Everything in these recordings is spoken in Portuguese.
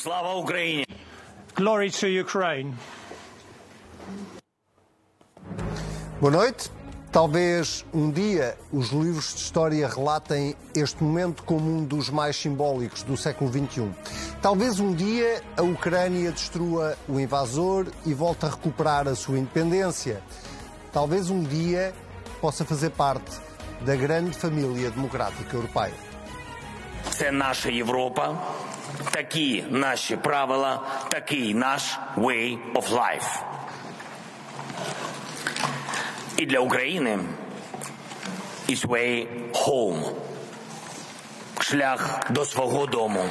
Слава Україні! Glory to Ukraine. Boa noite. Talvez um dia os livros de história relatem este momento como um dos mais simbólicos do século XXI. Talvez um dia a Ucrânia destrua o invasor e volte a recuperar a sua independência. Talvez um dia possa fazer parte da grande família democrática europeia. Це наша Європа, такі наші правила, такий наш way of life. І для України is way home. Шлях до свого дому.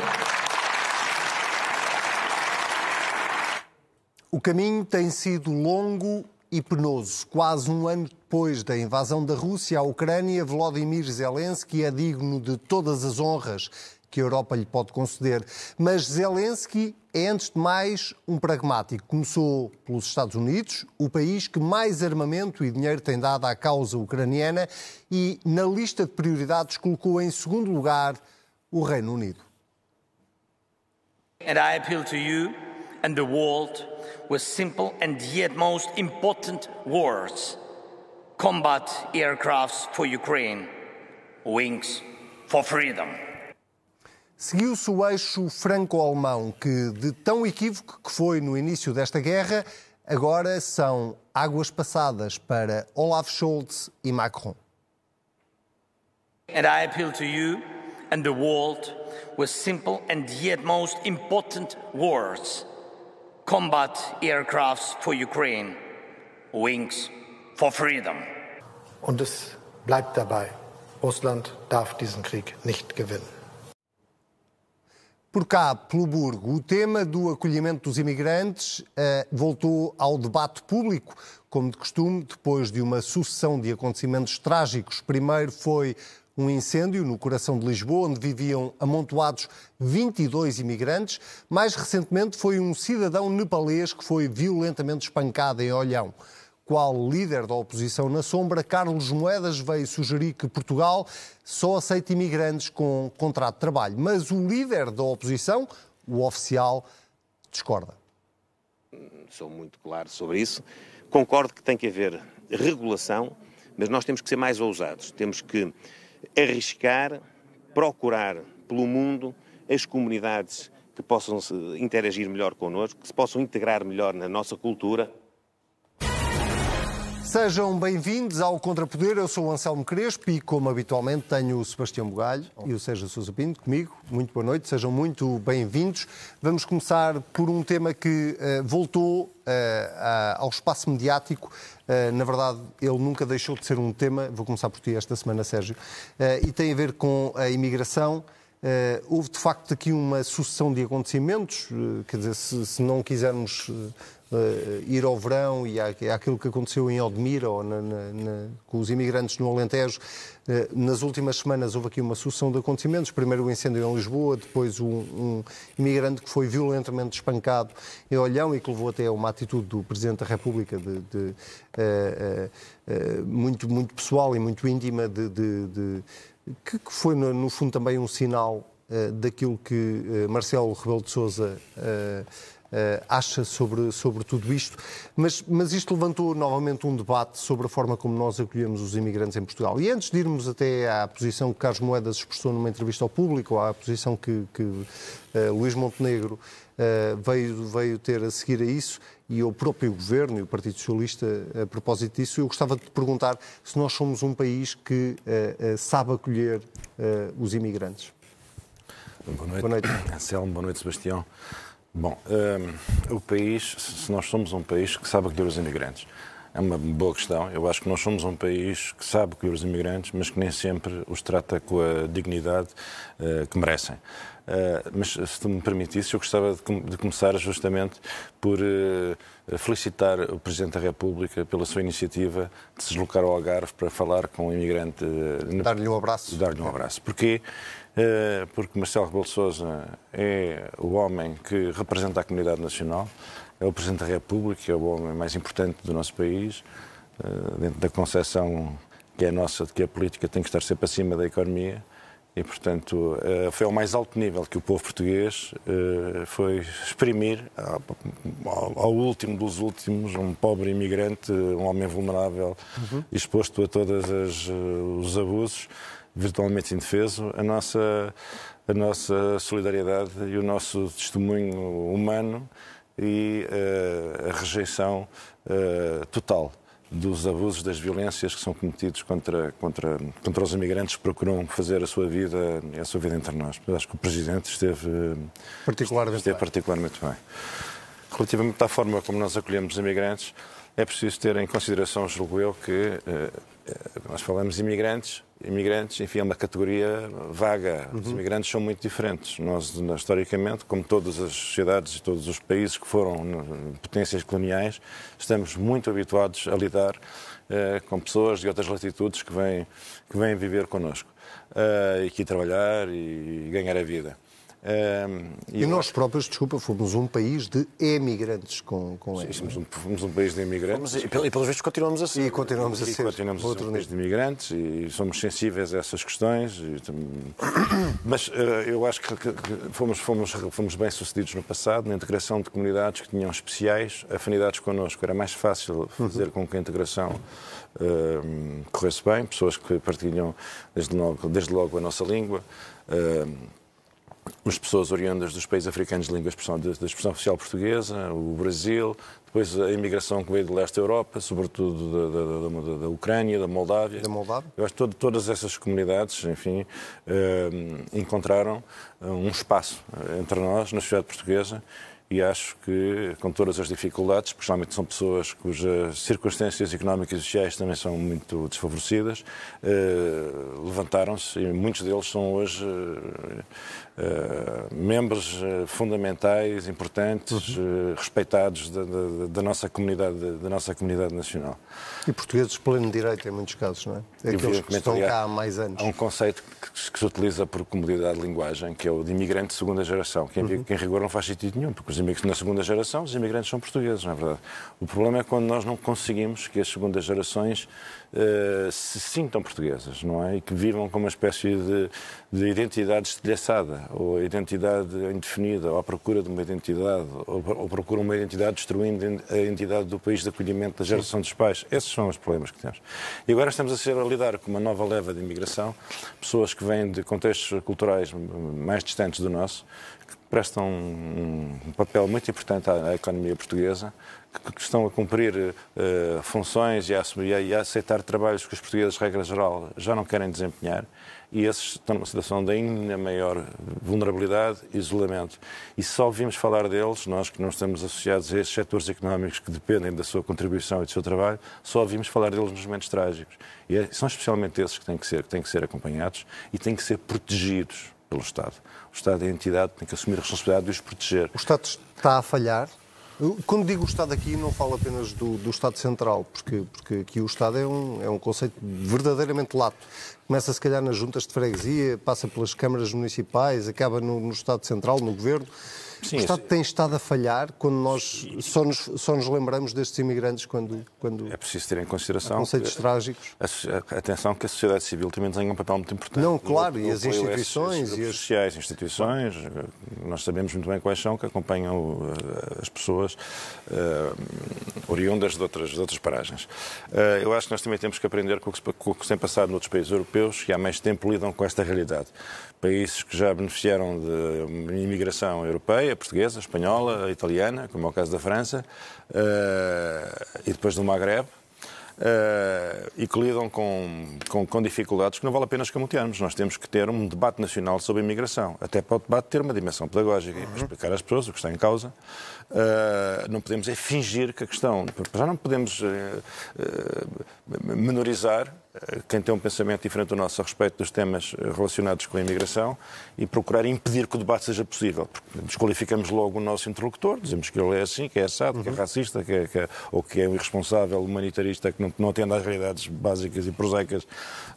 O caminho tem sido longo e penoso. Quase um ano depois da invasão da Rússia à Ucrânia, Volodymyr Zelensky é digno de todas as honras que a Europa lhe pode conceder. Mas Zelensky é, antes de mais, um pragmático. Começou pelos Estados Unidos, o país que mais armamento e dinheiro tem dado à causa ucraniana, e na lista de prioridades colocou em segundo lugar o Reino Unido. And I appeal to you and the world with simple and yet most important words. Combat aircrafts for Ukraine. Wings for freedom. Seguiu-se o eixo franco-alemão, que, de tão equívoco que foi no início desta guerra, agora são águas passadas para Olaf Scholz e Macron. And I appeal to you and the world with simple and yet most important words. Combat aircrafts for Ukraine. Wings for freedom. Und es bleibt dabei. Russland darf diesen Krieg nicht gewinnen. Por cá, pelo Burgo, o tema do acolhimento dos imigrantes eh, voltou ao debate público, como de costume, depois de uma sucessão de acontecimentos trágicos. Primeiro foi um incêndio no coração de Lisboa, onde viviam amontoados 22 imigrantes. Mais recentemente foi um cidadão nepalês que foi violentamente espancado em Olhão. Qual líder da oposição na sombra, Carlos Moedas veio sugerir que Portugal só aceita imigrantes com contrato de trabalho. Mas o líder da oposição, o oficial, discorda. Sou muito claro sobre isso. Concordo que tem que haver regulação, mas nós temos que ser mais ousados. Temos que arriscar, procurar pelo mundo as comunidades que possam interagir melhor connosco, que se possam integrar melhor na nossa cultura. Sejam bem-vindos ao Contrapoder. Eu sou o Anselmo Crespo e, como habitualmente, tenho o Sebastião Bugalho e o Sérgio Sousa Pinto comigo. Muito boa noite, sejam muito bem-vindos. Vamos começar por um tema que uh, voltou uh, ao espaço mediático. Uh, na verdade, ele nunca deixou de ser um tema. Vou começar por ti esta semana, Sérgio. e tem a ver com a imigração. Uh, houve de facto aqui uma sucessão de acontecimentos, uh, quer dizer, se, se não quisermos uh, ir ao verão e àquilo que aconteceu em Odmira ou na, na, na, com os imigrantes no Alentejo, nas últimas semanas houve aqui uma sucessão de acontecimentos. Primeiro o incêndio em Lisboa, depois um, um imigrante que foi violentamente espancado em Olhão e que levou até a uma atitude do Presidente da República de, de, muito, muito pessoal e muito íntima de, de que, foi, no, fundo, também um sinal uh, daquilo que uh, Marcelo Rebelo de Sousa uh, acha sobre, sobre tudo isto. Mas, mas isto levantou novamente um debate sobre a forma como nós acolhemos os imigrantes em Portugal. E antes de irmos até à posição que Carlos Moedas expressou numa entrevista ao público, ou à posição que, que Luís Montenegro veio, veio ter a seguir a isso, e o próprio Governo e o Partido Socialista, a propósito disso, eu gostava de te perguntar se nós somos um país que uh, uh, sabe acolher uh, os imigrantes. Boa noite, boa noite. Anselmo, boa noite, Sebastião. Bom, um, o país, se nós somos um país que sabe acolher os imigrantes, é uma boa questão. Eu acho que nós somos um país que sabe acolher os imigrantes, mas que nem sempre os trata com a dignidade que merecem. Uh, mas se tu me permitisse, eu gostava de, de começar justamente por uh, felicitar o Presidente da República pela sua iniciativa de se deslocar ao Algarve para falar com o imigrante. Uh, dar-lhe um abraço. Dar-lhe um abraço. Porquê? Porque Marcelo Rebelo Sousa é o homem que representa a comunidade nacional, é o Presidente da República, é o homem mais importante do nosso país, dentro da concepção que é nossa de que a política tem que estar sempre acima da economia E, portanto, eh, foi ao mais alto nível que o povo português eh, foi exprimir, ao último dos últimos, um pobre imigrante, um homem vulnerável, uhum. exposto a todos os abusos, virtualmente indefeso, a nossa, a nossa solidariedade e o nosso testemunho humano e a rejeição total dos abusos, das violências que são cometidos contra, contra, contra os imigrantes que procuram fazer a sua vida a sua vida entre nós. Eu acho que o Presidente esteve particularmente, esteve bem. particularmente bem. Relativamente à forma como nós acolhemos os imigrantes, é preciso ter em consideração, julgo eu, que eh, eh, nós falamos imigrantes, imigrantes, enfim, é uma categoria vaga. Os uhum. imigrantes são muito diferentes. Nós, historicamente, como todas as sociedades e todos os países que foram potências coloniais, estamos muito habituados a lidar uh, com pessoas de outras latitudes que vêm, que vêm viver connosco uh, e aqui trabalhar e ganhar a vida. Um, e, e nós próprios, desculpa, fomos um país de emigrantes com, com sim, somos, um, fomos um país de emigrantes. e, e pelos vistos continuamos a ser. E continuamos a ser. continuamos a ser um país de imigrantes e somos sensíveis a essas questões. E, mas uh, eu acho que, que, fomos, fomos, fomos bem sucedidos no passado na integração de comunidades que tinham especiais afinidades connosco. Era mais fácil fazer uhum. com que a integração uh, corresse bem, pessoas que partilham desde logo, desde logo a nossa língua. Uh, as pessoas oriundas dos países africanos de língua expressão, da expressão oficial portuguesa, o Brasil, depois a imigração que veio do leste da Europa, sobretudo da, da, da, da Ucrânia, da Moldávia. Da Moldávia. Eu acho que todo, todas essas comunidades, enfim, eh, encontraram eh, um espaço eh, entre nós, na sociedade portuguesa, e acho que, com todas as dificuldades, porque geralmente são pessoas cujas circunstâncias económicas e sociais também são muito desfavorecidas, eh, levantaram-se e muitos deles são hoje eh, eh, membros fundamentais, importantes, uhum. respeitados da, da, da, nossa comunidade, da nossa comunidade nacional. E portugueses pleno direito em muitos casos, não é? Aqueles que estão cá há mais anos. Há um conceito que, que, se utiliza por comodidade de linguagem, que é o de imigrante de segunda geração, que em, uhum. que em rigor não faz sentido nenhum, porque os imigrantes na segunda geração, os imigrantes são portugueses, não é verdade? O problema é quando nós não conseguimos que as segundas gerações uh, se sintam portuguesas, não é? E que vivam com uma espécie de, de identidade estilhaçada, ou identidade indefinida, ou à procura de uma identidade, ou, ou procuram uma identidade destruindo a identidade do país de acolhimento da geração dos pais. Esses são os problemas que temos. E agora estamos a ser a lidar com uma nova leva de imigração, pessoas que vêm de contextos culturais mais distantes do nosso, prestam um, um papel muito importante à, à economia portuguesa, que estão a cumprir uh, funções e a, e a, aceitar trabalhos que os portugueses, regra geral, já não querem desempenhar e esses estão numa situação de ainda maior vulnerabilidade e isolamento. E só ouvimos falar deles, nós que não estamos associados a esses setores económicos que dependem da sua contribuição e do seu trabalho, só ouvimos falar deles nos momentos trágicos. E é, são especialmente esses que têm que ser, que têm que ser acompanhados e têm que ser protegidos pelo Estado. O Estado é a entidade que tem que assumir a responsabilidade de os proteger. O Estado está a falhar quando digo o Estado aqui, não falo apenas do, do Estado Central, porque, porque aqui o Estado é um, é um conceito verdadeiramente lato. Começa, se calhar, nas juntas de freguesia, passa pelas câmaras municipais, acaba no, no Estado Central, no Governo. Sim, o Estado tem estado a falhar quando nós só nos, só nos lembramos destes imigrantes quando, quando. É preciso ter em consideração. Conceitos que, trágicos. A, atenção que a sociedade civil também tem um papel muito importante. Não, claro, no, no e as instituições. e as sociais, instituições, nós sabemos muito bem quais são, que acompanham uh, as pessoas uh, oriundas de outras, de outras paragens. Uh, eu acho que nós também temos que aprender com o, que, com o que se tem passado noutros países europeus que há mais tempo lidam com esta realidade. Países que já beneficiaram de imigração europeia europeia, portuguesa, espanhola, italiana, como é o caso da França, uh, e depois do Maghreb, uh, e que lidam com, com, com, dificuldades que não vale a pena escamotearmos. Nós temos que ter um debate nacional sobre a imigração, até para o debate ter uma dimensão pedagógica, uhum. explicar às pessoas o que está em causa. Uh, não podemos é fingir que a questão. Já não podemos menorizar quem tem um pensamento diferente do nosso a respeito dos temas relacionados com a imigração e procurar impedir que o debate seja possível. Porque desqualificamos logo o nosso interlocutor, dizemos que ele é assim, que é assado, uhum. que é racista, que é, que é, ou que é um irresponsável humanitarista que não, não atende às realidades básicas e prosaicas.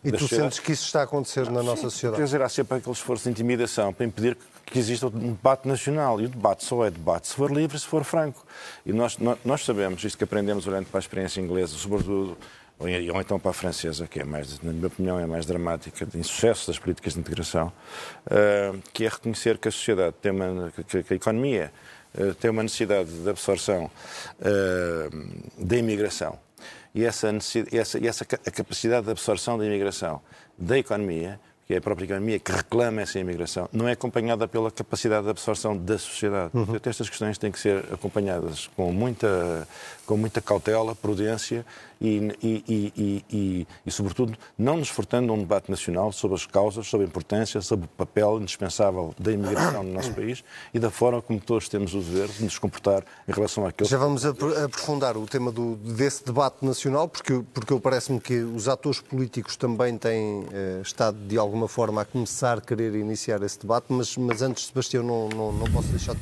E tu sentes que isso está a acontecer na nossa sociedade? Quer dizer, há sempre aquele esforço de intimidação para impedir que exista um debate nacional. E o debate só é debate se for livre, se for franco. E nós, nós sabemos, isto que aprendemos para a experiência inglesa, sobretudo ou, ou então para a francesa, que é mais, na minha opinião, é mais dramática, de insucesso das políticas de integração, uh, que é reconhecer que a sociedade tem uma, que, que a economia uh, tem uma necessidade de absorção uh, da imigração e essa, essa, essa a capacidade de absorção da imigração da economia que é a própria economia que reclama essa imigração, não é acompanhada pela capacidade de absorção da sociedade. Uhum. Portanto, estas questões têm que ser acompanhadas com muita, com muita cautela, prudência e, e, e, e, sobretudo, não nos furtando um debate nacional sobre as causas, sobre a importância, sobre o papel indispensável da imigração no nosso país e da forma como todos temos o dever de nos comportar em relação àquilo. Já vamos aprofundar o tema do, desse debate nacional, porque, porque parece-me que os atores políticos também têm eh, estado, de alguma forma, a começar a querer iniciar esse debate, mas, mas antes, Sebastião, não, não, não posso deixar de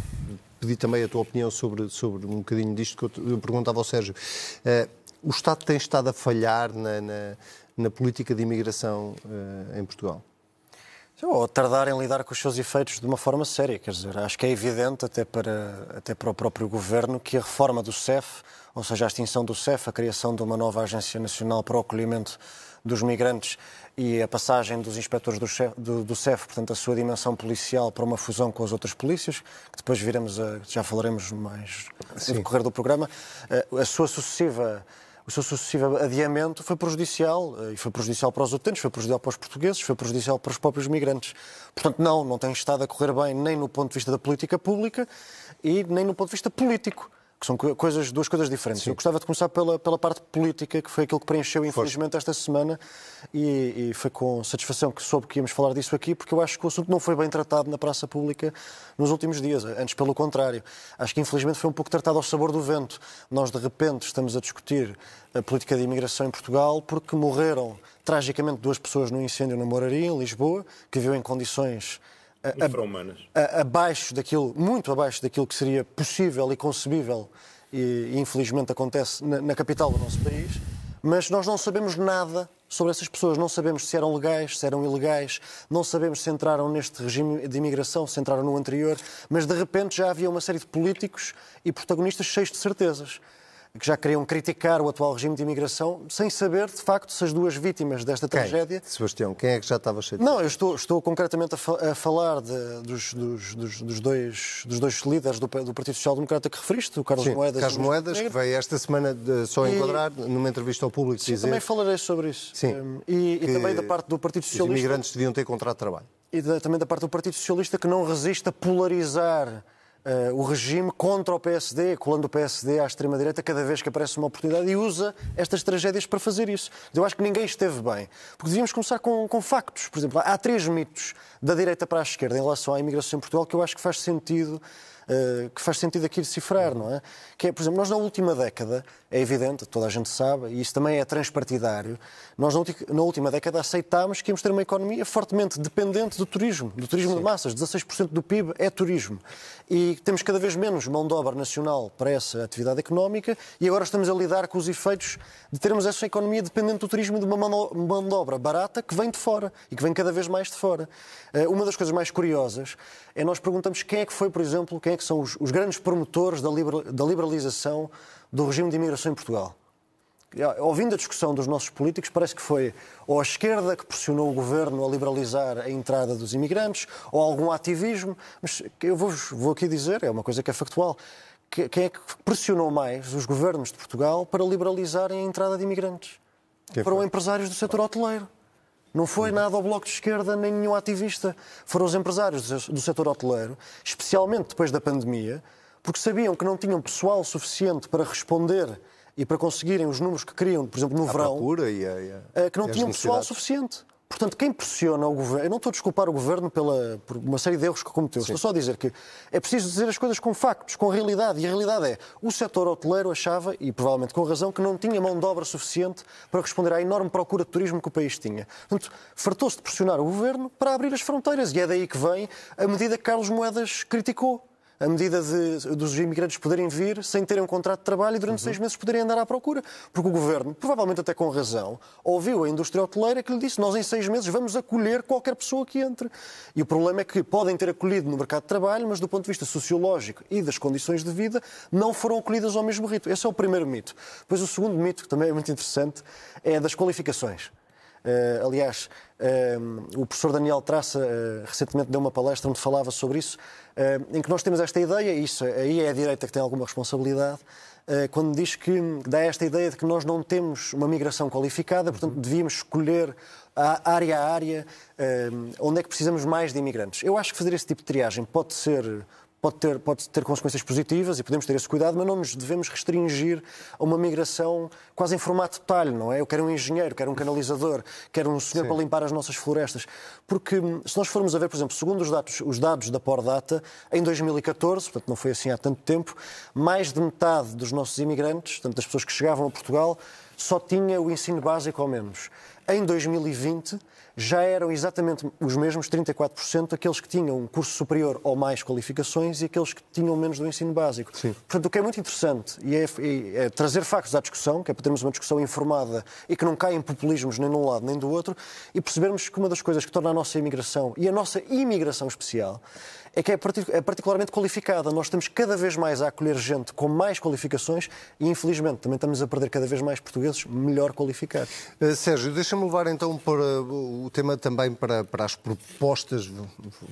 pedir também a tua opinião sobre, sobre um bocadinho disto que eu, eu perguntava ao Sérgio. Uh, o Estado tem estado a falhar na, na, na política de imigração uh, em Portugal? Ou tardar em lidar com os seus efeitos de uma forma séria. Quer dizer, acho que é evidente, até para, até para o próprio governo, que a reforma do CEF, ou seja, a extinção do CEF, a criação de uma nova Agência Nacional para o Acolhimento dos Migrantes e a passagem dos inspectores do, CEF, do, do CEF, portanto, a sua dimensão policial para uma fusão com as outras polícias, que depois viremos a, já falaremos mais no decorrer do programa, eh, a sua sucessiva o seu sucessivo adiamento foi prejudicial, eh, e foi prejudicial para os utentes, foi prejudicial para os portugueses, foi prejudicial para os próprios migrantes. Portanto, não, não tem estado a correr bem nem no ponto de vista da política pública e nem no ponto de vista político que são coisas, duas coisas diferentes. Sim. Eu gostava de começar pela, pela parte política, que foi aquilo que preencheu, infelizmente, esta semana, e, e, foi com satisfação que soube que íamos falar disso aqui, porque eu acho que o assunto não foi bem tratado na praça pública nos últimos dias, antes pelo contrário. Acho que, infelizmente, foi um pouco tratado ao sabor do vento. Nós, de repente, estamos a discutir a política de imigração em Portugal porque morreram, tragicamente, duas pessoas no incêndio na Moraria, em Lisboa, que viu em condições infra-humanas. Abaixo daquilo, muito abaixo daquilo que seria possível e concebível, e, e infelizmente acontece na, na, capital do nosso país, mas nós não sabemos nada sobre essas pessoas, não sabemos se eram legais, se eram ilegais, não sabemos se entraram neste regime de imigração, se entraram no anterior, mas de repente já havia uma série de políticos e protagonistas cheios de certezas que já queriam criticar o atual regime de imigração, sem saber, de facto, se as duas vítimas desta quem? tragédia. Sebastião, quem é que já estava cheio de Não, eu estou, estou concretamente a, fa a falar de, dos, dos, dos, dos, dois, dos dois líderes do, do Partido Social Democrata que referiste, o Carlos Sim, Moedas. Carlos Moedas, que veio esta semana de, só e... enquadrar numa entrevista ao público. Sim, dizer... também falarei sobre isso. Sim. Um, e, e, também da parte do Partido Socialista. Os imigrantes deviam ter contrato de trabalho. E da, também da parte do Partido Socialista que não resiste a polarizar uh, o regime contra o PSD, colando o PSD à extrema-direita cada vez que aparece uma oportunidade e usa estas tragédias para fazer isso. Eu acho que ninguém esteve bem. Porque devíamos começar com, com factos. Por exemplo, há três mitos da direita para a esquerda em relação à imigração em Portugal que eu acho que faz sentido que faz sentido aqui decifrar, não é? Que é, por exemplo, nós na última década, é evidente, toda a gente sabe, e isso também é transpartidário, nós na última década aceitámos que íamos ter uma economia fortemente dependente do turismo, do turismo Sim. de massas. 16% do PIB é turismo. E temos cada vez menos mão de obra nacional para essa atividade económica e agora estamos a lidar com os efeitos de termos essa economia dependente do turismo de uma mão de obra barata que vem de fora e que vem cada vez mais de fora. Eh, uma das coisas mais curiosas é nós perguntamos quem é que foi, por exemplo, quem é que são os, os grandes promotores da, da liberalização do regime de imigração em Portugal. Ouvindo a discussão dos nossos políticos, parece que foi ou a esquerda que pressionou o governo a liberalizar a entrada dos imigrantes, ou algum ativismo. Mas eu vou, vou aqui dizer, é uma coisa que é factual. Quem é que pressionou mais os governos de Portugal para liberalizarem a entrada de imigrantes? Quem Foram empresários do setor hoteleiro. Não foi nada ao Bloco de Esquerda nem nenhum ativista. Foram os empresários do setor hoteleiro, especialmente depois da pandemia, porque sabiam que não tinham pessoal suficiente para responder e para conseguirem os números que queriam, por exemplo, no a verão, e a, e a, eh, que não tinham pessoal suficiente. Portanto, quem pressiona o governo. Eu não estou a desculpar o governo pela, por uma série de erros que cometeu. Sim. Estou só a dizer que é preciso dizer as coisas com factos, com realidade. E a realidade é: o setor hoteleiro achava, e provavelmente com razão, que não tinha mão de obra suficiente para responder à enorme procura de turismo que o país tinha. Portanto, fartou-se de pressionar o governo para abrir as fronteiras. E é daí que vem a medida que Carlos Moedas criticou a medida de, dos imigrantes poderem vir sem terem um contrato de trabalho e durante Uhum. seis meses poderem andar à procura. Porque o governo, provavelmente até com razão, ouviu a indústria hoteleira que lhe disse: Nós em seis meses vamos acolher qualquer pessoa que entre. E o problema é que podem ter acolhido no mercado de trabalho, mas do ponto de vista sociológico e das condições de vida, não foram acolhidas ao mesmo ritmo. Esse é o primeiro mito. Depois, o segundo mito, que também é muito interessante, é das qualificações. Uh, aliás, uh, o professor Daniel Traça uh, recentemente deu uma palestra onde falava sobre isso, em que nós temos esta ideia, e isso aí é a direita que tem alguma responsabilidade, quando diz que dá esta ideia de que nós não temos uma migração qualificada, portanto devíamos escolher a área a área onde é que precisamos mais de imigrantes. Eu acho que fazer esse tipo de triagem pode ser pode ter, pode ter consequências positivas e podemos ter esse cuidado, mas não nos devemos restringir a uma migração quase em formato de talho, não é? Eu quero um engenheiro, quero um canalizador, quero um senhor Sim. para limpar as nossas florestas. Porque hum, se nós formos a ver, por exemplo, segundo os dados, os dados da Pordata, em 2014, portanto não foi assim há tanto tempo, mais de metade dos nossos imigrantes, portanto das pessoas que chegavam a Portugal, só tinha o ensino básico ao menos. Em 2020, já eram exatamente os mesmos, 34%, aqueles que tinham um curso superior ou mais qualificações e aqueles que tinham menos do ensino básico. Sim. Portanto, o que é muito interessante e é, é, trazer factos à discussão, que é para termos uma discussão informada e que não caia em populismos nem de um lado nem do outro, e percebermos que uma das coisas que torna a nossa imigração e a nossa imigração especial é que é, é particularmente qualificada. Nós estamos cada vez mais a acolher gente com mais qualificações e, infelizmente, também estamos a perder cada vez mais portugueses melhor qualificados. Uh, Sérgio, deixa-me levar então para o tema também para, para as propostas,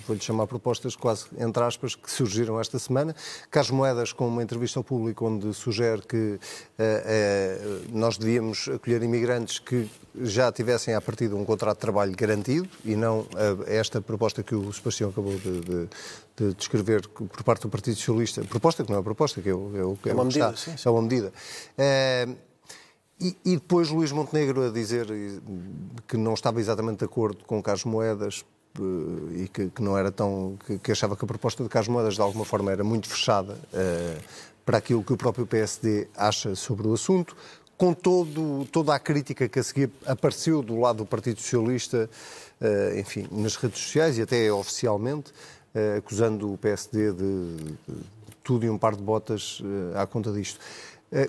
vou-lhe chamar propostas quase entre aspas, que surgiram esta semana. Carlos Moedas, com uma entrevista ao público, onde sugere que uh, uh, nós devíamos acolher imigrantes que já tivessem à partida um contrato de trabalho garantido e não esta proposta que o Sebastião acabou de, de, de descrever por parte do Partido Socialista. Proposta que não é proposta, que é, o, é, é uma medida. Está, sim, sim. É uma medida. E, depois Luís Montenegro a dizer que não estava exatamente de acordo com Carlos Moedas e que, que não era tão. Que, que, achava que a proposta de Carlos Moedas de alguma forma era muito fechada uh, para aquilo que o próprio PSD acha sobre o assunto. Com todo, toda a crítica que a seguir apareceu do lado do Partido Socialista, uh, enfim, nas redes sociais e até oficialmente, uh, acusando o PSD de, de, tudo e um par de botas à conta disto.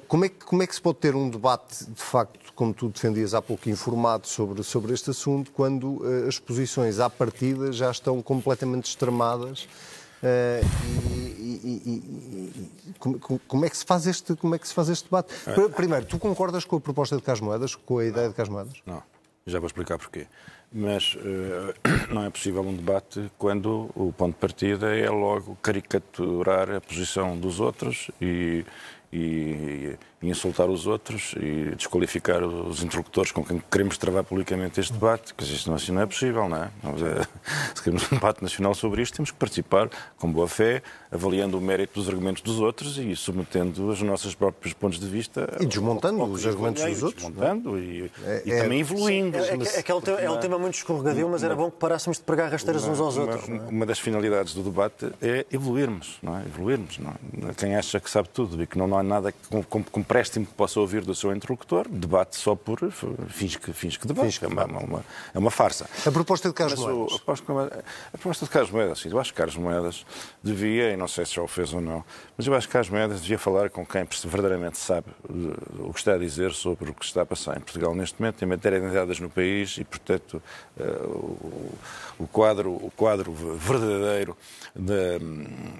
Como é, que, como é, que, se pode ter um debate, de facto, como tu defendias há pouco, informado sobre, sobre este assunto, quando uh, as posições à partida já estão completamente extremadas? Uh, e, e, e, como, como, é que se faz este, como é que se faz este debate? Primeiro, tu concordas com a proposta de Carlos Moedas, com a ideia de Carlos Moedas? Não, já vou explicar porquê. Mas uh, não é possível um debate quando o ponto de partida é logo caricaturar a posição dos outros e, e, e, insultar os outros e desqualificar os interlocutores com quem queremos travar publicamente este debate, que isto não, assim não é possível, não é? Se queremos um debate nacional sobre isto, temos que participar com boa fé, avaliando o mérito dos argumentos dos outros e submetendo os nossos próprios pontos de vista. E desmontando os argumentos dos outros. Desmontando e, é, e, também evoluindo. É, é, é, que é, um tema, é um tema muito escorregadio, mas era bom que parássemos de pregar rasteiras uns aos outros. Uma, uma das finalidades do debate é evoluirmos, não é? Evoluirmos. Não é? Quem acha que sabe tudo e que não há nada com, com, com préstimo que possa ouvir do seu interlocutor, debate só por fins que, fins que debate. que é, uma, uma, é uma farsa. A proposta de Carlos Mas, o, Moedas. a, proposta de Carlos Moedas, eu acho que Carlos Moedas devia, e não sei se já o fez ou não, mas eu acho que Carlos Moedas devia falar com quem verdadeiramente sabe o que está a dizer sobre o que está a passar em Portugal neste momento, em matéria de entidades no país e, portanto, uh, o, o, quadro, o quadro verdadeiro da,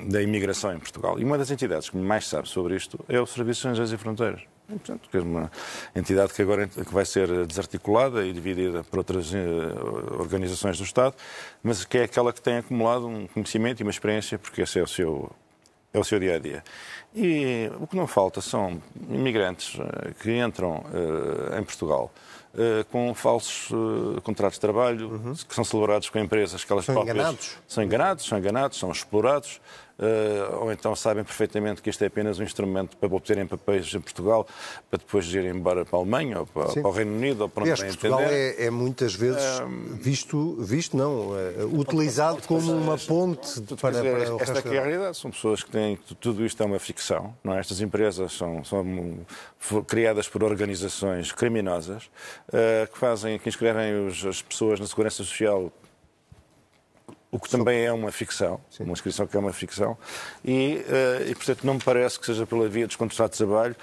da imigração em Portugal. E uma das entidades que mais sabe sobre isto é o Serviço de Estrangeiros e Fronteiras. E, portanto, que é uma entidade que agora que vai ser desarticulada e dividida por outras organizações do Estado, mas que é aquela que tem acumulado um conhecimento e uma experiência, porque esse é o seu, é o seu dia a dia. E o que não falta são imigrantes que entram uh, em Portugal uh, com falsos uh, contratos de trabalho, uhum. que são celebrados com empresas que elas são próprias enganados. são enganados, são enganados, são explorados. Uh, ou então sabem perfeitamente que este é apenas um instrumento para obterem papéis em Portugal, para depois irem embora para a Alemanha ou para, para o Reino Unido, ou para onde Aliás, Portugal é, é, muitas vezes visto, visto não, é, utilizado como uma ponte para, para o Esta resto aqui é a realidade. São pessoas que têm. Tudo isto é uma ficção. Não é? Estas empresas são, são criadas por organizações criminosas que fazem, que inscrevem os, as pessoas na Segurança Social o que também é uma ficção, uma inscrição que é uma ficção, e, eh, e, portanto não me parece que seja pela via dos contratos de trabalho.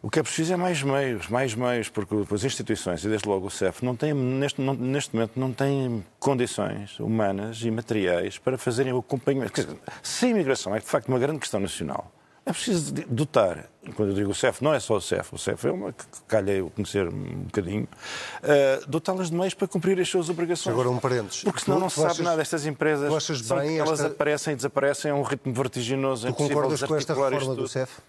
O que é preciso é mais meios, mais meios, porque as instituições, e desde logo o CEF, não têm, neste, não, neste momento não têm condições humanas e materiais para fazerem o acompanhamento. Quer dizer, se a imigração é de facto uma grande questão nacional, é preciso dotar, quando eu digo o CEF, não é só o CEF, o CEF é uma que calha eu conhecer um bocadinho, uh, dotá-las de meios para cumprir as suas obrigações. Agora um parênteses. Porque senão não se sabe achas, nada. Estas empresas, tu são, elas esta... aparecem e desaparecem a um ritmo vertiginoso. Tu concordas com esta reforma do CEF?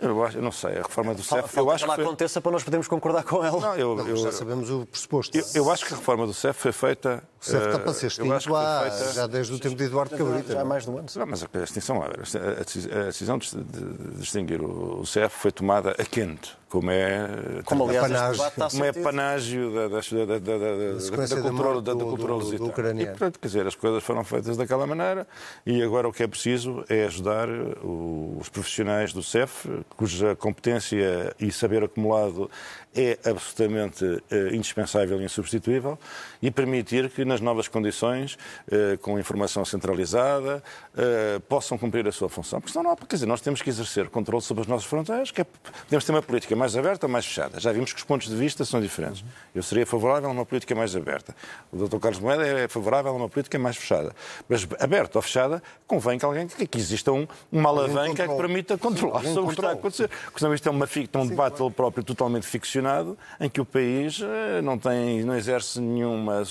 Eu, acho, eu não sei, a reforma do CEF. Falta eu acho que ela foi... aconteça para nós podermos concordar com ela. Não, eu, não, eu, já sabemos o pressuposto. Eu, eu, acho que a reforma do CEF foi feita. O CEF está para ser extinto lá, feita... já desde o tempo de Eduardo Cabrita. Já há mais de um ano. Não, mas a extinção, a decisão de, de extinguir o CEF foi tomada a quente como é, como, aliás, como é panágio da, da, da, da, da cultura, da, cultura lusitana. E, portanto, quer dizer, as coisas foram feitas daquela maneira e agora o que é preciso é ajudar os profissionais do CEF, cuja competência e saber acumulado é absolutamente uh, indispensável e insubstituível e permitir que, nas novas condições, uh, com informação centralizada, uh, possam cumprir a sua função. Porque senão não há, quer dizer, nós temos que exercer controle sobre as nossas fronteiras, que é, podemos ter uma política mais aberta ou mais fechada. Já vimos que os pontos de vista são diferentes. Eu seria favorável a uma política mais aberta. O Dr. Carlos Moeda é favorável a uma política mais fechada. Mas aberta ou fechada, convém que alguém que, que exista um, uma alavanca um que permita controlar sobre o que está a acontecer. Porque senão isto é, uma, é um debate ele próprio totalmente ficcionado em que o país eh, não, tem, não exerce nenhuma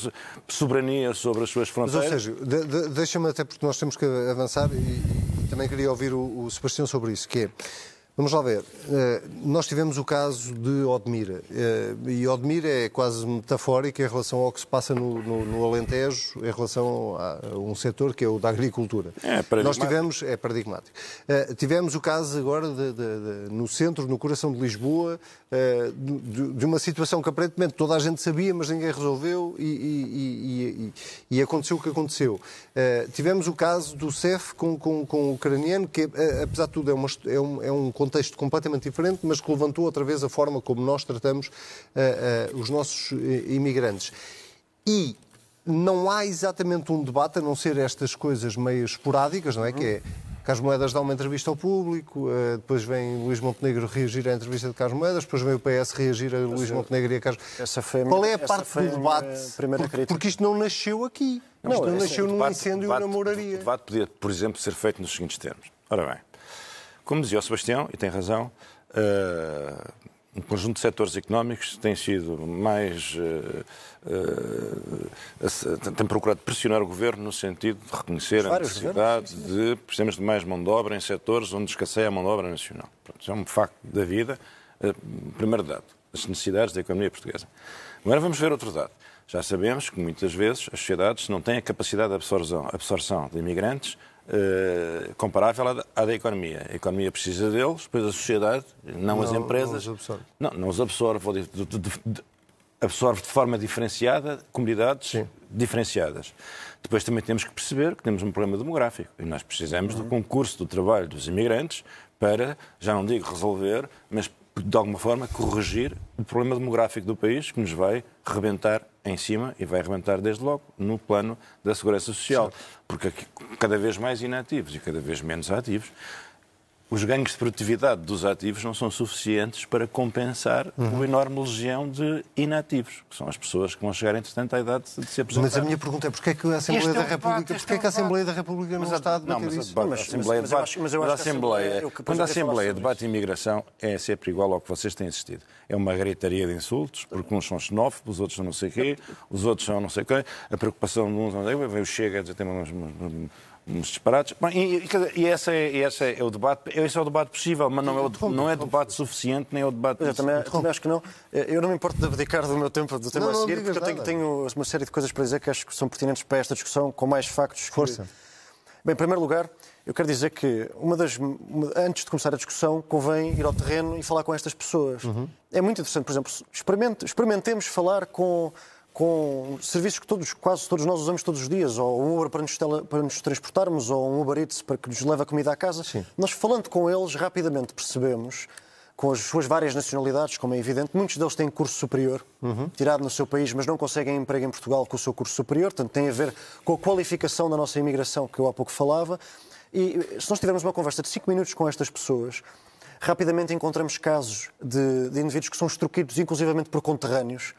soberania sobre as suas fronteiras. Mas, ou seja, de, de, deixa-me até porque nós temos que avançar e, e também queria ouvir o, o Sebastião sobre isso, que é Vamos lá ver. Eh, nós tivemos o caso de Odmira. Eh, e Odmira é quase metafórico em relação ao que se passa no, no, no Alentejo, em relação a um setor que é o da agricultura. É Nós tivemos, é paradigmático. Eh, tivemos o caso agora de, de, de, no centro, no coração de Lisboa, de, uma situação que aparentemente toda a gente sabia, mas ninguém resolveu e, e, e, e aconteceu o que aconteceu. Tivemos o caso do CEF com, com, com o ucraniano, que apesar de tudo é, uma, é um, é um contexto completamente diferente, mas que levantou outra vez a forma como nós tratamos uh, uh, os nossos eh, imigrantes. E não há exatamente um debate, a não ser estas coisas meio esporádicas, não é? Que é Carlos Moedas dá uma entrevista ao público, depois vem Luís Montenegro reagir à entrevista de Carlos Moedas, depois vem o PS reagir a Luís Montenegro e a Carlos... Essa foi a Qual é a parte do debate? Primeira porque, porque isto não nasceu aqui. Não, isto não nasceu num debate, incêndio debate, na moraria. O debate podia, por exemplo, ser feito nos seguintes termos. Ora bem, como dizia o Sebastião, e tem razão, uh, um conjunto de setores económicos tem sido mais. Uh, uh, tem procurado pressionar o governo no sentido de reconhecer a necessidade de precisamos de mais mão de obra em setores onde escasseia a mão de obra nacional. Isso é um facto da vida. primeiro dado, as necessidades da economia portuguesa. Agora vamos ver outro dado. Já sabemos que muitas vezes as sociedades não têm a capacidade de absorção, absorção de imigrantes Uh, comparável à, à, da economia. A economia precisa deles, depois a sociedade, não, não as empresas. Não os absorve. Não, não os absorve, de, de, de, absorve de forma diferenciada comunidades Sim. diferenciadas. Depois também temos que perceber que temos um problema demográfico e nós precisamos uhum. do concurso do trabalho dos imigrantes para, já não digo resolver, mas de alguma forma corrigir o problema demográfico do país que nos vai rebentar em cima e vai arrebentar desde logo no plano da segurança social. Porque cada vez mais inativos e cada vez menos ativos os ganhos de produtividade dos ativos não são suficientes para compensar uhum. uma enorme legião de inativos, que são as pessoas que vão chegar, entretanto, à idade de se aposentar. Mas a minha pergunta é porquê é que a Assembleia da República, porquê é que a Assembleia da República não está a debater não, isso? Mas, a Assembleia mas, debate, mas, a Assembleia, quando a Assembleia debate imigração, é sempre igual ao que vocês têm assistido. É uma gritaria de insultos, porque uns são xenófobos, os outros são não sei quê, os outros são não sei quê, a preocupação de uns, não sei quê, vem o Chega a dizer tem uns disparados. Bom, e, e, esse, é, esse é o debate, esse é o debate possível, mas não é, o, não é debate suficiente, nem é o debate. Eu também, também, acho que não. Eu não me importo de abdicar do meu tempo do tema não, a seguir, porque eu tenho, tenho, uma série de coisas para dizer que acho que são pertinentes para esta discussão, com mais factos. Força. Que... Bem, em primeiro lugar, eu quero dizer que uma das, antes de começar a discussão, convém ir ao terreno e falar com estas pessoas. Uhum. É muito interessante, por exemplo, experimentemos falar com com serviços que todos, quase todos nós usamos todos os dias, ou um Uber para nos, tele, para nos transportarmos, ou um Uber Eats para que nos leve a comida à casa. Sim. Nós, falando com eles, rapidamente percebemos com as suas várias nacionalidades, como é evidente. Muitos deles têm curso superior, uhum. tirado no seu país, mas não conseguem emprego em Portugal com o seu curso superior. Portanto, tem a ver com a qualificação da nossa imigração, que eu há pouco falava. E se nós tivermos uma conversa de 5 minutos com estas pessoas, rapidamente encontramos casos de, de indivíduos que são extorquidos, inclusivamente por conterrâneos,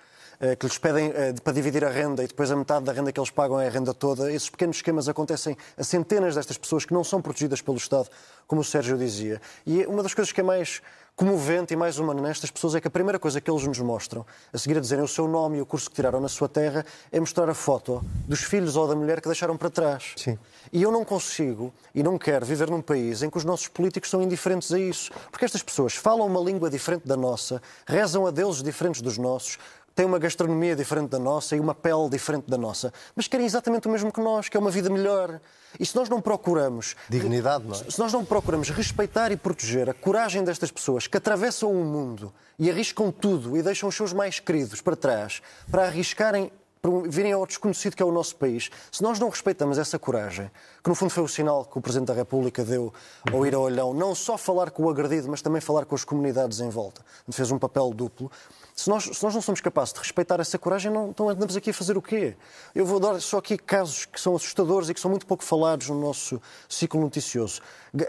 que lhes pedem eh, para dividir a renda e depois a metade da renda que eles pagam é a renda toda. Esses pequenos esquemas acontecem a centenas destas pessoas que não são protegidas pelo Estado, como o Sérgio dizia. E uma das coisas que é mais comovente e mais humano nestas pessoas é que a primeira coisa que eles nos mostram, a seguir a dizerem o seu nome e o curso que tiraram na sua terra, é mostrar a foto dos filhos ou da mulher que deixaram para trás. Sim. E eu não consigo e não quero viver num país em que os nossos políticos são indiferentes a isso. Porque estas pessoas falam uma língua diferente da nossa, rezam a deuses diferentes dos nossos, têm uma gastronomia diferente da nossa e uma pele diferente da nossa, mas querem exatamente o mesmo que nós, que é uma vida melhor. E se nós não procuramos. Dignidade, não é? Se nós não procuramos respeitar e proteger a coragem destas pessoas que atravessam o mundo e arriscam tudo e deixam os seus mais queridos para trás para arriscarem virem ao desconhecido que é o nosso país, se nós não respeitamos essa coragem, que no fundo foi o sinal que o Presidente da República deu ao ir ao olhão, não só falar com o agredido, mas também falar com as comunidades em volta, fez um papel duplo, se nós, se nós não somos capazes de respeitar essa coragem, não, então andamos aqui a fazer o quê? Eu vou dar só aqui casos que são assustadores e que são muito pouco falados no nosso ciclo noticioso.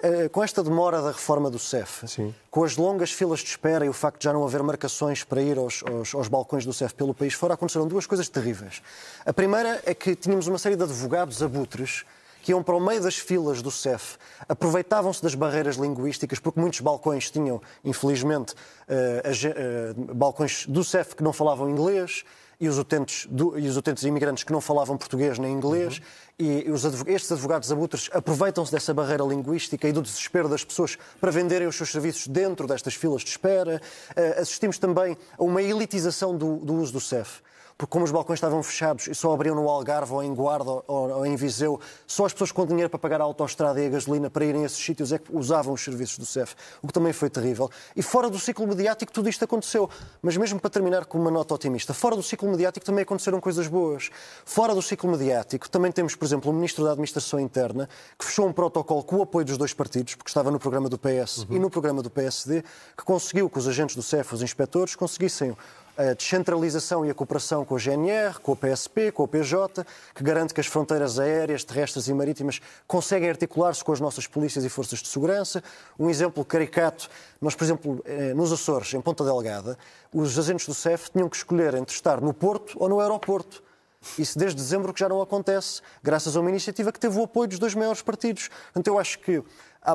Eh, com esta demora da reforma do CEF, Sim. com as longas filas de espera e o facto de já não haver marcações para ir aos, aos, aos balcões do CEF pelo país fora, aconteceram duas coisas terríveis. A primeira é que tínhamos uma série de advogados abutres que iam para o meio das filas do CEF, aproveitavam-se das barreiras linguísticas, porque muitos balcões tinham, infelizmente, uh, uh, balcões do CEF que não falavam inglês, e os utentes, do, e os utentes imigrantes que não falavam português nem inglês, uhum. e os advog estes advogados abutres aproveitam-se dessa barreira linguística e do desespero das pessoas para venderem os seus serviços dentro destas filas de espera. Uh, assistimos também a uma elitização do, do uso do CEF porque como os balcões estavam fechados e só abriam no Algarve ou em Guarda ou, ou em Viseu, só as pessoas com dinheiro para pagar a autoestrada e a gasolina para irem a esses sítios é que usavam os serviços do CEF, o que também foi terrível. E fora do ciclo mediático tudo isto aconteceu. Mas mesmo para terminar com uma nota otimista, fora do ciclo mediático também aconteceram coisas boas. Fora do ciclo mediático também temos, por exemplo, o Ministro da Administração Interna que fechou um protocolo com o apoio dos dois partidos, porque estava no programa do PS uhum. e no programa do PSD, que conseguiu que os agentes do CEF, os inspectores, conseguissem a descentralização e a cooperação com a GNR, com a PSP, com a PJ, que garante que as fronteiras aéreas, terrestres e marítimas conseguem articular-se com as nossas polícias e forças de segurança. Um exemplo caricato, nós, por exemplo, eh, nos Açores, em Ponta Delgada, os agentes do CEF tinham que escolher entre estar no Porto ou no aeroporto. Isso desde dezembro que já não acontece, graças a uma iniciativa que teve o apoio dos dois maiores partidos. Portanto, eu acho que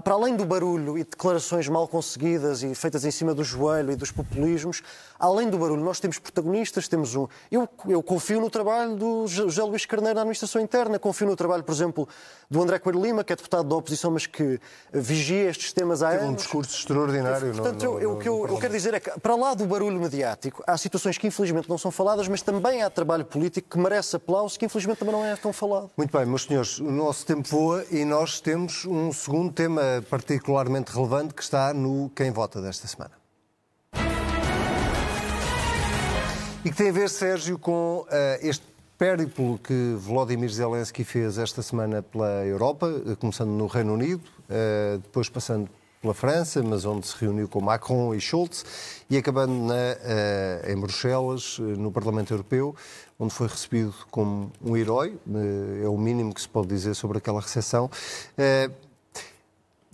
para além do barulho e declarações mal conseguidas e feitas em cima do joelho e dos populismos, além do barulho, nós temos protagonistas, temos um. Eu, eu confio no trabalho do José Luís Carneiro na administração interna, confio no trabalho, por exemplo, do André Coelho Lima, que é deputado da oposição, mas que vigia estes temas há Teve anos. um discurso extraordinário. Portanto, no, no, eu, o que eu, eu quero dizer é que, para lá do barulho mediático, há situações que infelizmente não são faladas, mas também há trabalho político que merece aplauso, que infelizmente também não é tão falado. Muito bem, meus senhores, o nosso tempo voa e nós temos um segundo tema particularmente relevante que está no Quem Vota desta semana. E que tem a ver, Sérgio, com uh, este périplo que Volodymyr Zelensky fez esta semana pela Europa, eh, começando no Reino Unido, uh, depois passando pela França, mas onde se reuniu com Macron e Schultz, e acabando na, uh, em Bruxelas, no Parlamento Europeu, onde foi recebido como um herói, é o mínimo que se pode dizer sobre aquela recepção.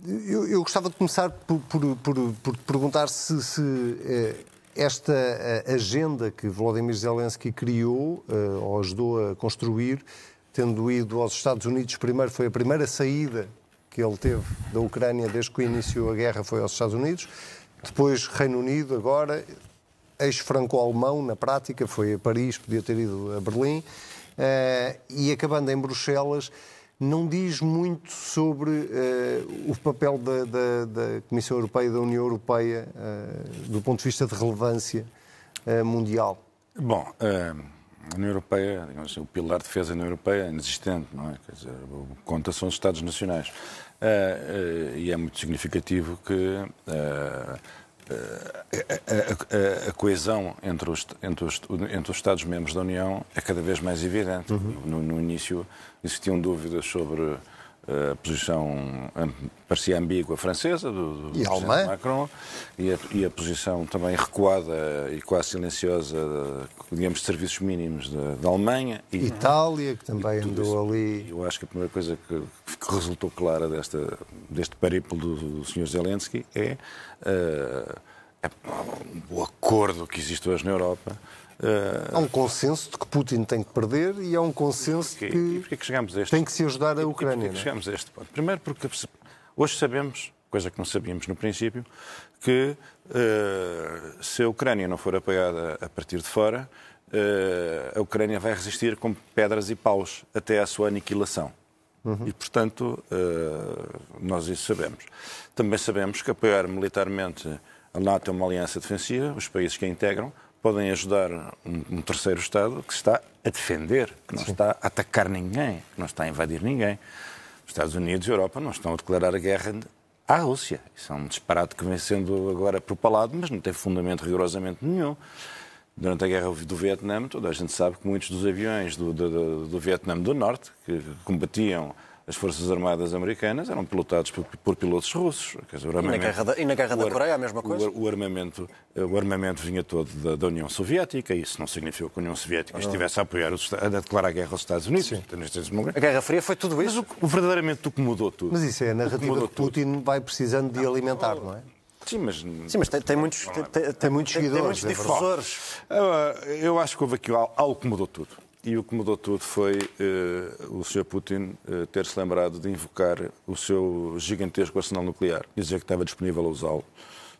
Eu, eu, gostava de começar por, por, por, por perguntar se, se eh, esta eh, agenda que Volodymyr Zelensky criou, eh, ou ajudou a construir, tendo ido aos Estados Unidos primeiro, foi a primeira saída que ele teve da Ucrânia desde que iniciou a guerra, foi aos Estados Unidos. Depois Reino Unido, agora, ex-franco-alemão na prática, foi a Paris, podia ter ido a Berlim, e acabando em Bruxelas não diz muito sobre uh, o papel da, da, da, Comissão Europeia e da União Europeia uh, do ponto de vista de relevância uh, mundial. Bom, a União Europeia, digamos assim, o pilar de defesa da União Europeia é inexistente, não é? Quer dizer, conta são os Estados Nacionais. e é muito significativo que a, a, a, coesão entre os, entre, os, entre os Estados-membros da União é cada vez mais evidente. Uhum. No, no, início existiam dúvidas sobre a posição parecia ambígua francesa, do, do e alemã. Macron, e a, e a, posição também recuada e quase silenciosa, digamos, de serviços mínimos da, Alemanha. E, Itália, que também andou ali. Eu acho que a primeira coisa que, que resultou clara desta, deste periplo do, do Sr. Zelensky é, uh, é o acordo que existe hoje na Europa Uh... Há um consenso de que Putin tem que perder e há um consenso de que, que chegamos a este... tem que se ajudar a Ucrânia. E que chegamos a este ponto? Primeiro porque hoje sabemos, coisa que não sabíamos no princípio, que uh, se a Ucrânia não for apoiada a partir de fora, uh, a Ucrânia vai resistir com pedras e paus até à sua aniquilação. Uhum. E, portanto, nós isso sabemos. Também sabemos que apoiar militarmente a NATO é uma aliança defensiva, os países que a integram, podem ajudar um, terceiro Estado que está a defender, que não Sim. está a atacar ninguém, que não está a invadir ninguém. Os Estados Unidos e a Europa não estão a declarar a guerra à Rússia. Isso é um disparate que vem sendo agora propalado, mas não tem fundamento rigorosamente nenhum. Durante a guerra do Vietnã, toda a gente sabe que muitos dos aviões do, do, do, do Vietnã do Norte, que combatiam as Forças Armadas Americanas eram pilotados por, por pilotos russos. Dizer, e, na Guerra da, e na Guerra da Coreia a mesma coisa? O, o, armamento, o armamento vinha todo da, da, União Soviética e isso não significou que a União Soviética não. estivesse a apoiar, os, a declarar a guerra aos Estados Unidos. A Guerra Fria foi tudo isso? Mas o, verdadeiramente o que mudou tudo. Mas isso é a narrativa que, que Putin tudo. vai precisando de alimentar, não é? Sim, mas, Sim, mas tem, tem muitos, tem, tem, muitos seguidores. Tem muitos difusores. Eu acho que houve aqui algo que mudou tudo. E o que mudou tudo foi uh, o Sr. Putin uh, ter-se lembrado de invocar o seu gigantesco arsenal nuclear e dizer que estava disponível a usá-lo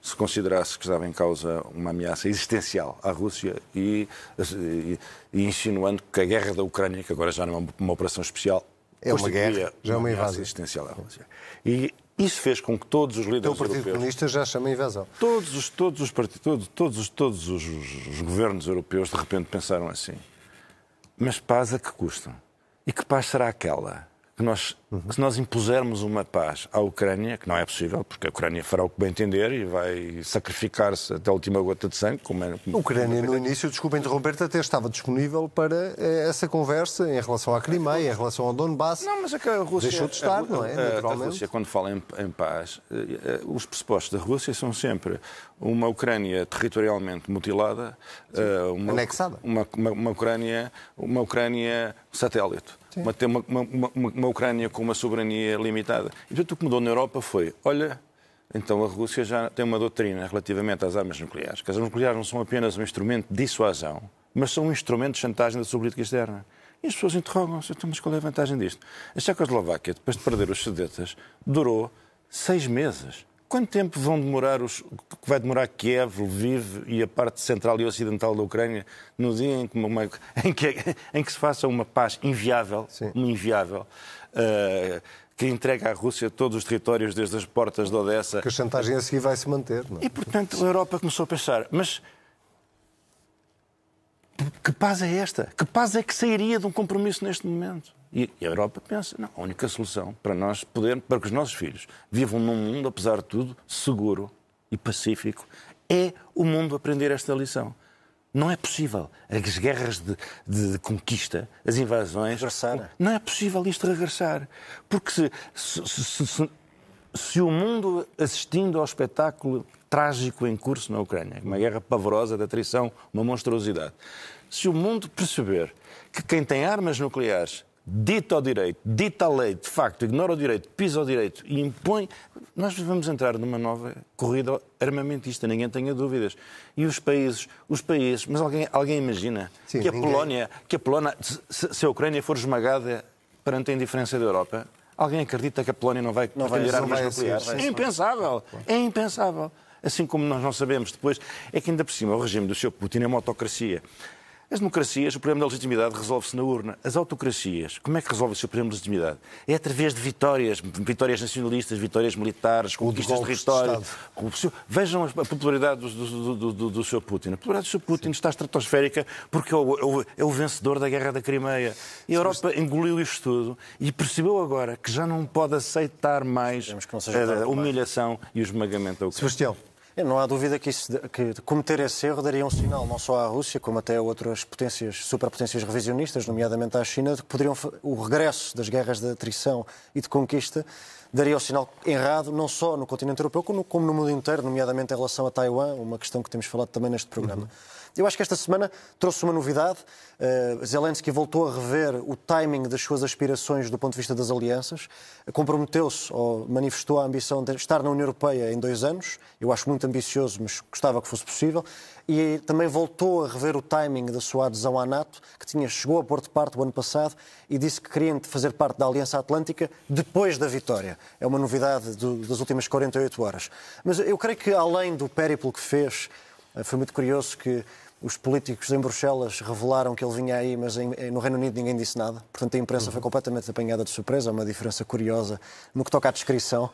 se considerasse que estava em causa uma ameaça existencial à Rússia e, e, e, insinuando que a guerra da Ucrânia, que agora já não é uma, uma operação especial, é uma guerra, já é uma invasão existencial à Rússia. E isso fez com que todos os líderes então, o Partido europeus... Comunista já chama invasão. Todos os, todos os, partidos, todos, todos, todos os, os governos europeus de repente pensaram assim mas paz a que custa? E que paz será aquela? Que nós, uhum. se nós impusermos uma paz à Ucrânia, que não é possível, porque a Ucrânia fará o que bem entender e vai sacrificar-se até a última gota de sangue. Como é, como a Ucrânia, no início, desculpa interromper-te, até estava disponível para eh, essa conversa em relação à Crimeia, em relação ao Donbass. Não, mas é que a Rússia. Deixou de estar, a, não é? Naturalmente. A Rússia, quando fala em, em paz, eh, eh, os pressupostos da Rússia são sempre uma Ucrânia territorialmente mutilada, uma, anexada, uma, uma, uma, Ucrânia, uma Ucrânia satélite, uma, uma, uma, uma, Ucrânia com uma soberania limitada. E portanto o que mudou na Europa foi, olha, então a Rússia já tem uma doutrina relativamente às armas nucleares, que as armas nucleares não são apenas um instrumento de dissuasão, mas são um instrumento de chantagem da sua política externa. E as pessoas interrogam-se, então, mas qual é a vantagem disto? A Checoslováquia, depois de perder os Sudetas, durou seis meses. Quanto tempo vão demorar os, vai demorar Kiev, Lviv e a parte central e ocidental da Ucrânia no dia em que, uma, em que, em que se faça uma paz inviável, uma inviável, uh, que entrega à Rússia todos os territórios desde as portas de Odessa? Que a chantagem a seguir vai se manter. Não? É? E portanto a Europa começou a pensar, mas que paz é esta? Que paz é que sairia de um compromisso neste momento? E a Europa pensa, não, a única solução para nós podermos, para que os nossos filhos vivam num mundo, apesar de tudo, seguro e pacífico, é o mundo aprender esta lição. Não é possível. As guerras de, de, de conquista, as invasões. Regressar. Não é possível isto regressar. Porque se, se, se, se, o mundo assistindo ao espetáculo trágico em curso na Ucrânia, uma guerra pavorosa de atrição, uma monstruosidade, se o mundo perceber que quem tem armas nucleares dita ao direito, dita a lei, de facto, ignora o direito, pisa o direito e impõe, nós vamos entrar numa nova corrida armamentista, ninguém tenha dúvidas. E os países, os países, mas alguém, alguém imagina Sim, que a ninguém... Polónia, que a Polónia, se, se, a Ucrânia for esmagada perante a indiferença da Europa, alguém acredita que a Polónia não vai não vai, armas nucleares? É impensável, é impensável. Assim como nós não sabemos depois, é que ainda por cima o regime do Sr. Putin é uma autocracia. As democracias, o problema da legitimidade resolve-se na urna. As autocracias, como é que resolve-se o problema da legitimidade? É através de vitórias, vitórias nacionalistas, vitórias militares, conquistas de território. De Vejam a popularidade do, do, do, do, do Sr. Putin. A popularidade do Sr. Putin Sim. está estratosférica porque é o, é, o, é o, vencedor da guerra da Crimeia. E a Europa engoliu isto tudo e percebeu agora que já não pode aceitar mais a humilhação e o esmagamento da Ucrânia. Sebastião. Não há dúvida que, isso, que cometer esse erro daria um sinal não só à Rússia, como até a outras potências, superpotências revisionistas, nomeadamente à China, de que poderiam o regresso das guerras de atrição e de conquista daria o sinal errado, não só no continente europeu, como no mundo inteiro, nomeadamente em relação a Taiwan, uma questão que temos falado também neste programa. Uhum. Eu acho que esta semana trouxe uma novidade. Uh, Zelensky voltou a rever o timing das suas aspirações do ponto de vista das alianças. Comprometeu-se ou manifestou a ambição de estar na União Europeia em dois anos. Eu acho muito ambicioso, mas gostava que fosse possível. E também voltou a rever o timing da sua adesão à NATO, que tinha, chegou a pôr de parte o ano passado e disse que queria fazer parte da Aliança Atlântica depois da vitória. É uma novidade do, das últimas 48 horas. Mas eu creio que, além do périplo que fez, eh, foi muito curioso que os políticos em Bruxelas revelaram que ele vinha aí, mas em, no Reino Unido ninguém disse nada. Portanto, a imprensa uhum. foi completamente apanhada de surpresa. Há uma diferença curiosa no que toca à descrição.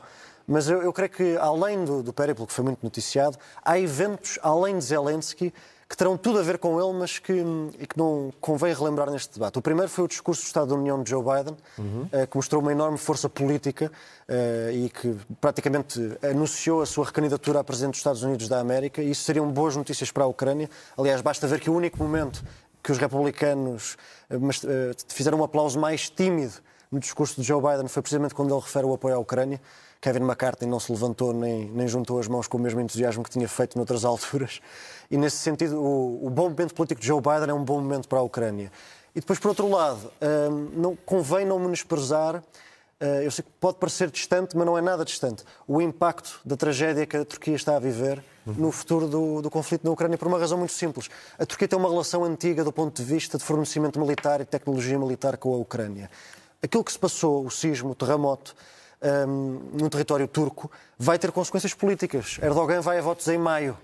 Mas eu, eu creio que, além do, do périplo, que foi muito noticiado, há eventos, além de Zelensky, que terão tudo a ver com ele, mas que, que não convém relembrar neste debate. O primeiro foi o discurso do Estado da União de Joe Biden, uhum. que mostrou uma enorme força política uh, e que praticamente anunciou a sua recandidatura a Presidente dos Estados Unidos da América. E isso seriam boas notícias para a Ucrânia. Aliás, basta ver que o único momento que os republicanos uh, fizeram um aplauso mais tímido no discurso de Joe Biden foi precisamente quando ele refere o apoio à Ucrânia. Kevin McCarthy não se levantou nem, nem juntou as mãos com o mesmo entusiasmo que tinha feito noutras alturas. E, nesse sentido, o, o bom momento político de Joe Biden é um bom momento para a Ucrânia. E depois, por outro lado, hum, não, convém não menosprezar eu sei que pode parecer distante, mas não é nada distante. O impacto da tragédia que a Turquia está a viver no futuro do, do, conflito na Ucrânia, por uma razão muito simples. A Turquia tem uma relação antiga do ponto de vista de fornecimento militar e tecnologia militar com a Ucrânia. Aquilo que se passou, o sismo, o terremoto, um, no território turco, vai ter consequências políticas. Erdogan vai a votos em maio.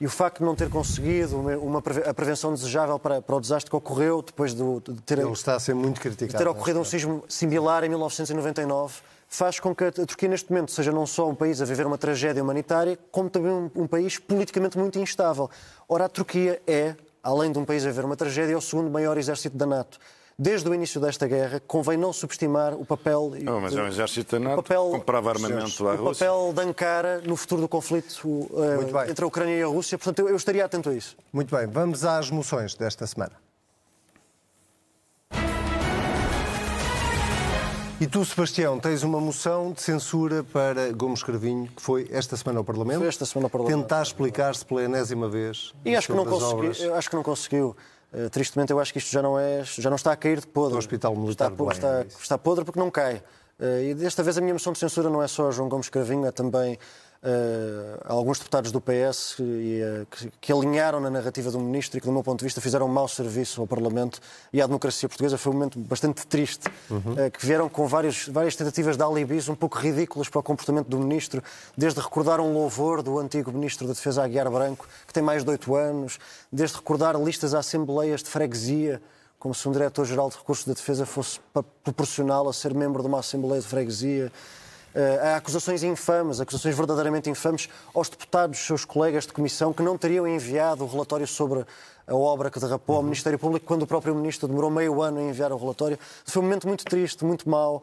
E o facto de não ter conseguido uma, a prevenção desejável para, para, o desastre que ocorreu depois de, de ter, Ele está a ser muito criticado, de ter ocorrido um sismo similar em 1999 faz com que a Turquia neste momento seja não só um país a viver uma tragédia humanitária, como também um, um país politicamente muito instável. Ora, a Turquia é, além de um país a viver uma tragédia, é o segundo maior exército da NATO desde o início desta guerra, convém não subestimar o papel. Não, mas é um exército NATO papel, comprava armamento à Rússia. O papel de Ankara no futuro do conflito uh, entre a Ucrânia e a Rússia. Portanto, eu, eu estaria atento a isso. Muito bem, vamos às moções desta semana. E tu, Sebastião, tens uma moção de censura para Gomes Cravinho, que foi esta semana ao Parlamento. Foi esta semana ao Parlamento. Tentar explicar-se pela enésima vez. E acho que não conseguiu. Acho que não conseguiu. Uh, tristemente, eu acho que isto já não, é, já não está a cair de podre. Do Hospital Militar está, está, está podre porque não cai. Uh, e desta vez a minha moção de censura não é só João Gomes Cravinho, é também Uh, alguns deputados do PS que, uh, que, que, alinharam na narrativa do ministro e que, do meu ponto de vista, fizeram um mau serviço ao Parlamento e à democracia portuguesa. Foi um momento bastante triste, uhum. uh, que vieram com vários, várias tentativas de alibis um pouco ridículas para o comportamento do ministro, desde recordar um louvor do antigo ministro da Defesa, Aguiar Branco, que tem mais de oito anos, desde recordar listas a assembleias de freguesia como se um diretor-geral de recursos da defesa fosse proporcional a ser membro de uma Assembleia de Freguesia. Uh, há acusações infames, acusações verdadeiramente infames aos deputados, seus colegas de comissão, que não teriam enviado o relatório sobre a obra que derrapou ao Ministério Público quando o próprio Ministro demorou meio ano a enviar o relatório. Foi um momento muito triste, muito mau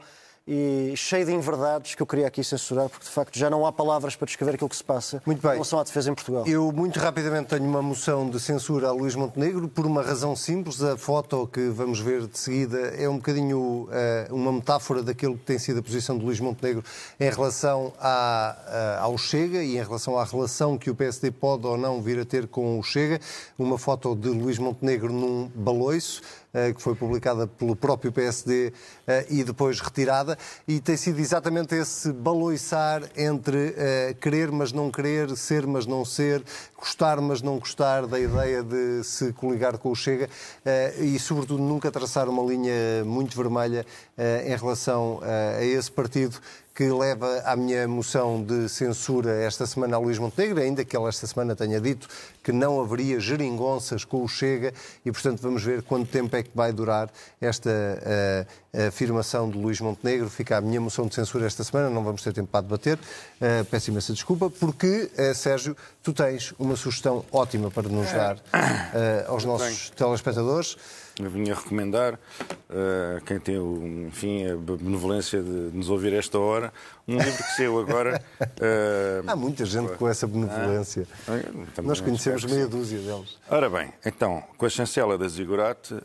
e cheio de inverdades que eu queria aqui censurar, porque de facto já não há palavras para descrever aquilo que se passa muito bem. em relação à defesa em Portugal. Eu, muito rapidamente, tenho uma moção de censura a Luís Montenegro, por uma razão simples. A foto que vamos ver de seguida é um bocadinho uh, uma metáfora daquilo que tem sido a posição de Luís Montenegro em relação à, uh, ao Chega e em relação à relação que o PSD pode ou não vir a ter com o Chega. Uma foto de Luís Montenegro num baloiço. Eh, que foi publicada pelo próprio PSD eh, e depois retirada, e tem sido exatamente esse baloiçar entre eh, querer mas não querer, ser mas não ser, gostar mas não gostar da ideia de se coligar com o Chega e, sobretudo, nunca traçar uma linha muito vermelha em relação a esse partido que leva à minha moção de censura esta semana a Luís Montenegro, ainda que ele esta semana tenha dito que não haveria geringonças com o Chega e, portanto, vamos ver quanto tempo é que vai durar esta uh, afirmação de Luís Montenegro. Fica a minha moção de censura esta semana, não vamos ter tempo para debater. Uh, peço imensa desculpa, porque, uh, Sérgio, tu tens uma sugestão ótima para nos dar aos nossos telespectadores. Eu vinha recomendar uh, quem tem, o, enfim, a benevolência de nos ouvir esta hora, um livro que saiu agora. Uh, Há muita gente com essa benevolência. Ah, Nós conhecemos meia dúzia deles. Ora bem, então, com a chancela da Ziggurat, uh,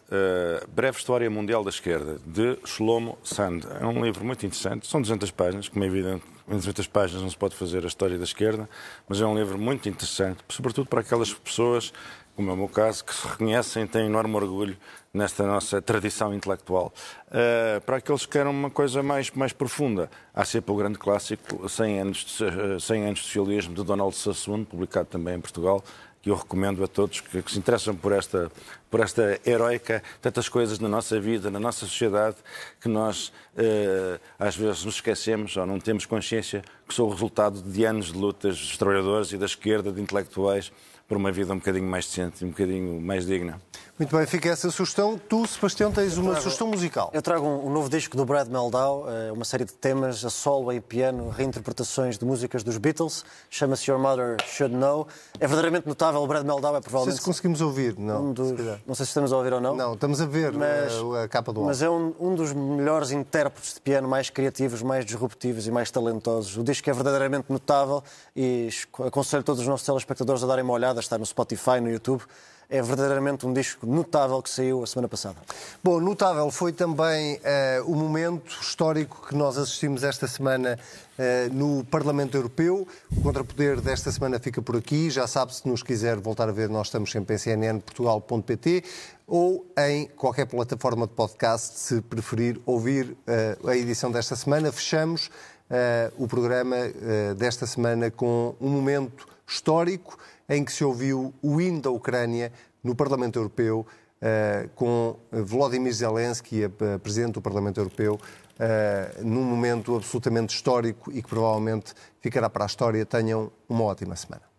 Breve História Mundial da Esquerda, de Shlomo Sand. É um livro muito interessante, são 200 páginas, como é evidente em 200 páginas não se pode fazer a história da esquerda, mas é um livro muito interessante, sobretudo para aquelas pessoas, como é o meu caso, que se reconhecem e têm enorme orgulho nesta nossa tradição intelectual. Uh, para aqueles que querem uma coisa mais, mais profunda, há sempre o grande clássico 100 anos, de, 100 anos de socialismo de Donald Sassoon, publicado também em Portugal, que eu recomendo a todos que, que, se interessam por esta, por esta heroica, tantas coisas na nossa vida, na nossa sociedade, que nós eh, às vezes nos esquecemos ou não temos consciência que são o resultado de anos de lutas dos trabalhadores e da esquerda, de intelectuais, por uma vida um bocadinho mais decente, um bocadinho mais digna. Muito bem, fica essa sugestão. Tu, Sebastião, tens uma trago, sugestão musical. Eu trago um, um, novo disco do Brad Meldau, eh, uma série de temas a solo e piano, reinterpretações de músicas dos Beatles. Chama-se Your Mother Should Know. É verdadeiramente notável. O Brad Meldau é provavelmente. Não sei se conseguimos ouvir, não. Um dos, não sei se estamos a ouvir ou não. Não, estamos a ver mas, a, a capa do álbum. Mas é um, um, dos melhores intérpretes de piano, mais criativos, mais disruptivos e mais talentosos. O disco é verdadeiramente notável e aconselho todos os nossos telespectadores a darem uma olhada. Está no Spotify, no YouTube é verdadeiramente um disco notável que saiu a semana passada. Bom, notável foi também uh, o momento histórico que nós assistimos esta semana uh, no Parlamento Europeu. O contrapoder desta semana fica por aqui. Já sabe, se nos quiser voltar a ver, nós estamos sempre em cnnportugal.pt ou em qualquer plataforma de podcast, se preferir ouvir uh, a edição desta semana. Fechamos o programa desta semana com um momento histórico em que se ouviu o hino da Ucrânia no Parlamento Europeu, uh, com Volodymyr Zelensky, a, Presidente do Parlamento Europeu, uh, num momento absolutamente histórico e que provavelmente ficará para a história. Tenham uma ótima semana.